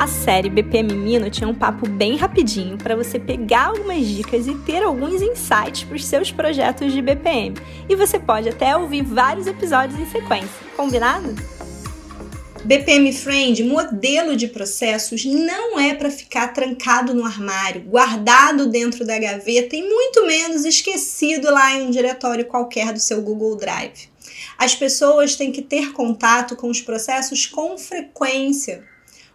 A série BPM Mino tinha um papo bem rapidinho para você pegar algumas dicas e ter alguns insights para os seus projetos de BPM. E você pode até ouvir vários episódios em sequência, combinado? BPM Friend, modelo de processos, não é para ficar trancado no armário, guardado dentro da gaveta e muito menos esquecido lá em um diretório qualquer do seu Google Drive. As pessoas têm que ter contato com os processos com frequência.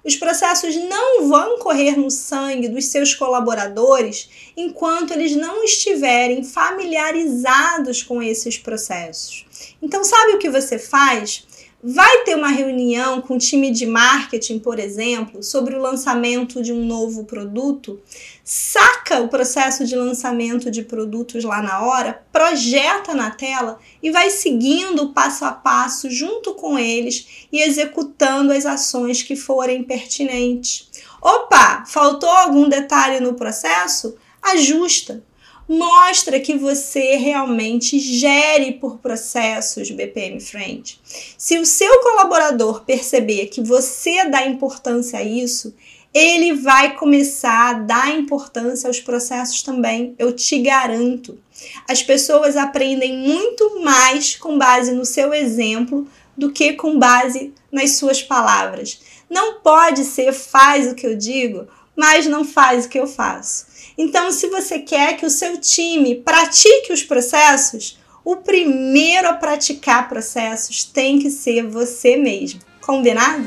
Os processos não vão correr no sangue dos seus colaboradores enquanto eles não estiverem familiarizados com esses processos. Então, sabe o que você faz? Vai ter uma reunião com o time de marketing, por exemplo, sobre o lançamento de um novo produto? Saca o processo de lançamento de produtos lá na hora, projeta na tela e vai seguindo passo a passo junto com eles e executando as ações que forem pertinentes. Opa, faltou algum detalhe no processo? Ajusta mostra que você realmente gere por processos BPM Friend. Se o seu colaborador perceber que você dá importância a isso, ele vai começar a dar importância aos processos também, eu te garanto. As pessoas aprendem muito mais com base no seu exemplo do que com base nas suas palavras. Não pode ser faz o que eu digo, mas não faz o que eu faço. Então, se você quer que o seu time pratique os processos, o primeiro a praticar processos tem que ser você mesmo. Combinado?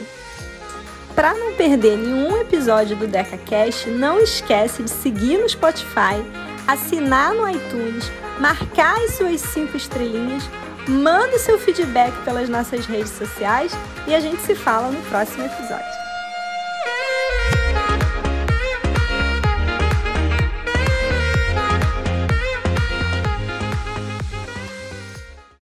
Para não perder nenhum episódio do DecaCast, não esquece de seguir no Spotify, assinar no iTunes, marcar as suas cinco estrelinhas, manda seu feedback pelas nossas redes sociais e a gente se fala no próximo episódio.